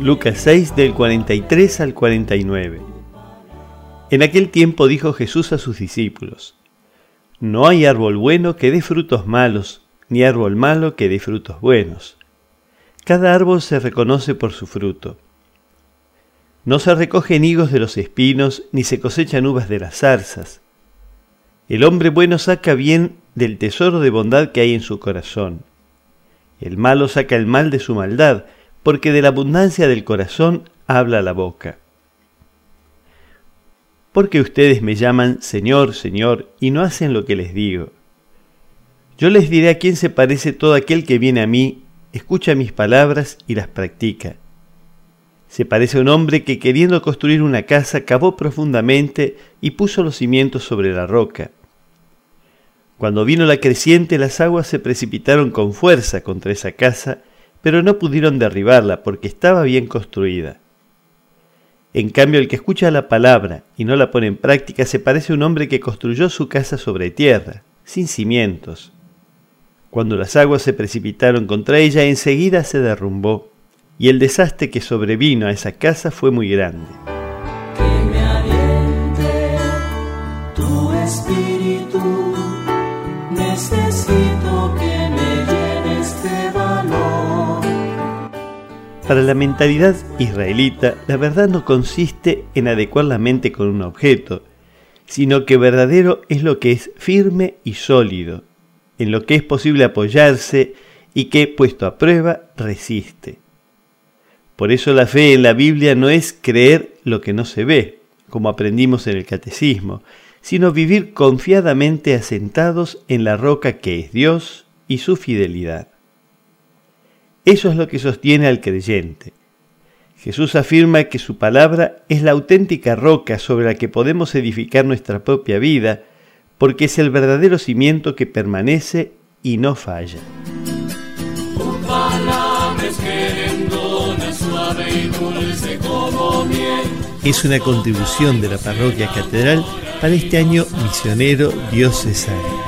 Lucas 6 del 43 al 49. En aquel tiempo dijo Jesús a sus discípulos, No hay árbol bueno que dé frutos malos, ni árbol malo que dé frutos buenos. Cada árbol se reconoce por su fruto. No se recogen higos de los espinos, ni se cosechan uvas de las zarzas. El hombre bueno saca bien del tesoro de bondad que hay en su corazón. El malo saca el mal de su maldad, porque de la abundancia del corazón habla la boca. Porque ustedes me llaman Señor, Señor, y no hacen lo que les digo. Yo les diré a quién se parece todo aquel que viene a mí, escucha mis palabras y las practica. Se parece a un hombre que queriendo construir una casa cavó profundamente y puso los cimientos sobre la roca. Cuando vino la creciente las aguas se precipitaron con fuerza contra esa casa pero no pudieron derribarla porque estaba bien construida. En cambio, el que escucha la palabra y no la pone en práctica se parece a un hombre que construyó su casa sobre tierra, sin cimientos. Cuando las aguas se precipitaron contra ella, enseguida se derrumbó, y el desastre que sobrevino a esa casa fue muy grande. Tu espíritu, necesito Para la mentalidad israelita, la verdad no consiste en adecuar la mente con un objeto, sino que verdadero es lo que es firme y sólido, en lo que es posible apoyarse y que, puesto a prueba, resiste. Por eso la fe en la Biblia no es creer lo que no se ve, como aprendimos en el catecismo, sino vivir confiadamente asentados en la roca que es Dios y su fidelidad. Eso es lo que sostiene al creyente. Jesús afirma que su palabra es la auténtica roca sobre la que podemos edificar nuestra propia vida, porque es el verdadero cimiento que permanece y no falla. Es una contribución de la parroquia catedral para este año misionero diocesano.